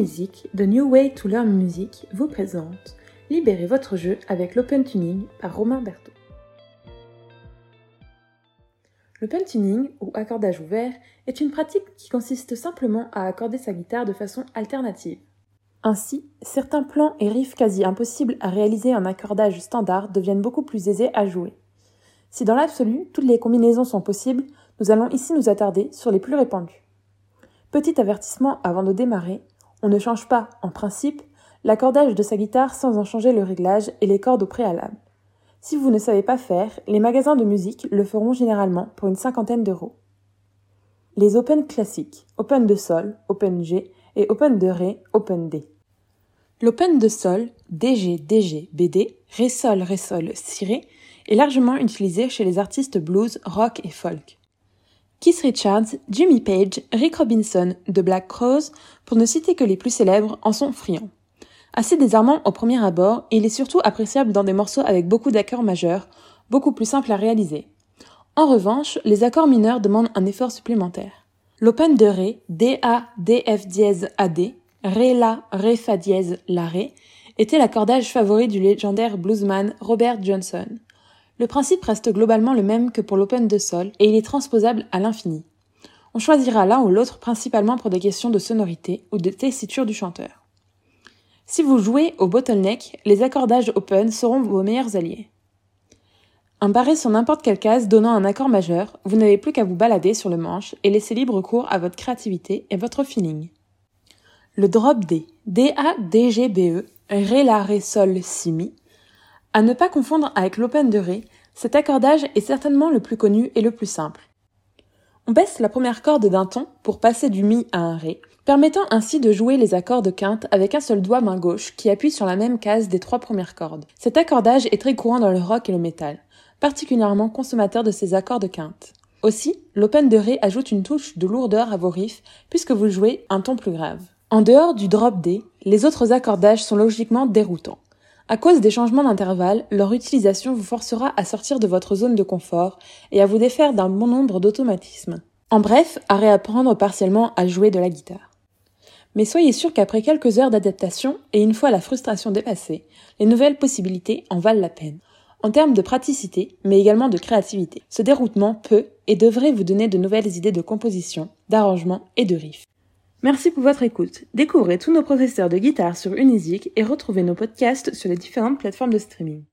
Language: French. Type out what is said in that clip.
The New Way to Learn Music, vous présente Libérez votre jeu avec l'Open Tuning par Romain Berthaud. L'open tuning, ou accordage ouvert, est une pratique qui consiste simplement à accorder sa guitare de façon alternative. Ainsi, certains plans et riffs quasi impossibles à réaliser en accordage standard deviennent beaucoup plus aisés à jouer. Si dans l'absolu, toutes les combinaisons sont possibles, nous allons ici nous attarder sur les plus répandus. Petit avertissement avant de démarrer, on ne change pas, en principe, l'accordage de sa guitare sans en changer le réglage et les cordes au préalable. Si vous ne savez pas faire, les magasins de musique le feront généralement pour une cinquantaine d'euros. Les Open classiques, Open de Sol, Open G et Open de Ré, Open D. L'Open de Sol, DG, DG, BD, Ré Sol, Ré Sol, Si est largement utilisé chez les artistes blues, rock et folk. Keith Richards, Jimmy Page, Rick Robinson, The Black Crowes, pour ne citer que les plus célèbres, en sont friands. Assez désarmant au premier abord, il est surtout appréciable dans des morceaux avec beaucoup d'accords majeurs, beaucoup plus simples à réaliser. En revanche, les accords mineurs demandent un effort supplémentaire. L'open de Ré, D-A, D-F dièse A-D, Ré La, Ré Fa dièse La Ré, était l'accordage favori du légendaire bluesman Robert Johnson. Le principe reste globalement le même que pour l'open de Sol et il est transposable à l'infini. On choisira l'un ou l'autre principalement pour des questions de sonorité ou de tessiture du chanteur. Si vous jouez au bottleneck, les accordages open seront vos meilleurs alliés. Un barré sur n'importe quelle case donnant un accord majeur, vous n'avez plus qu'à vous balader sur le manche et laisser libre cours à votre créativité et votre feeling. Le drop D, D-A-D-G-B-E, Ré, La, Ré, Sol, Si, Mi. À ne pas confondre avec l'open de Ré, cet accordage est certainement le plus connu et le plus simple. On baisse la première corde d'un ton pour passer du Mi à un Ré, permettant ainsi de jouer les accords de quinte avec un seul doigt main gauche qui appuie sur la même case des trois premières cordes. Cet accordage est très courant dans le rock et le métal, particulièrement consommateur de ces accords de quinte. Aussi, l'open de Ré ajoute une touche de lourdeur à vos riffs puisque vous jouez un ton plus grave. En dehors du drop D, les autres accordages sont logiquement déroutants. À cause des changements d'intervalle, leur utilisation vous forcera à sortir de votre zone de confort et à vous défaire d'un bon nombre d'automatismes. En bref, à réapprendre partiellement à jouer de la guitare. Mais soyez sûr qu'après quelques heures d'adaptation et une fois la frustration dépassée, les nouvelles possibilités en valent la peine. En termes de praticité, mais également de créativité, ce déroutement peut et devrait vous donner de nouvelles idées de composition, d'arrangement et de riff. Merci pour votre écoute. Découvrez tous nos professeurs de guitare sur Unisic et retrouvez nos podcasts sur les différentes plateformes de streaming.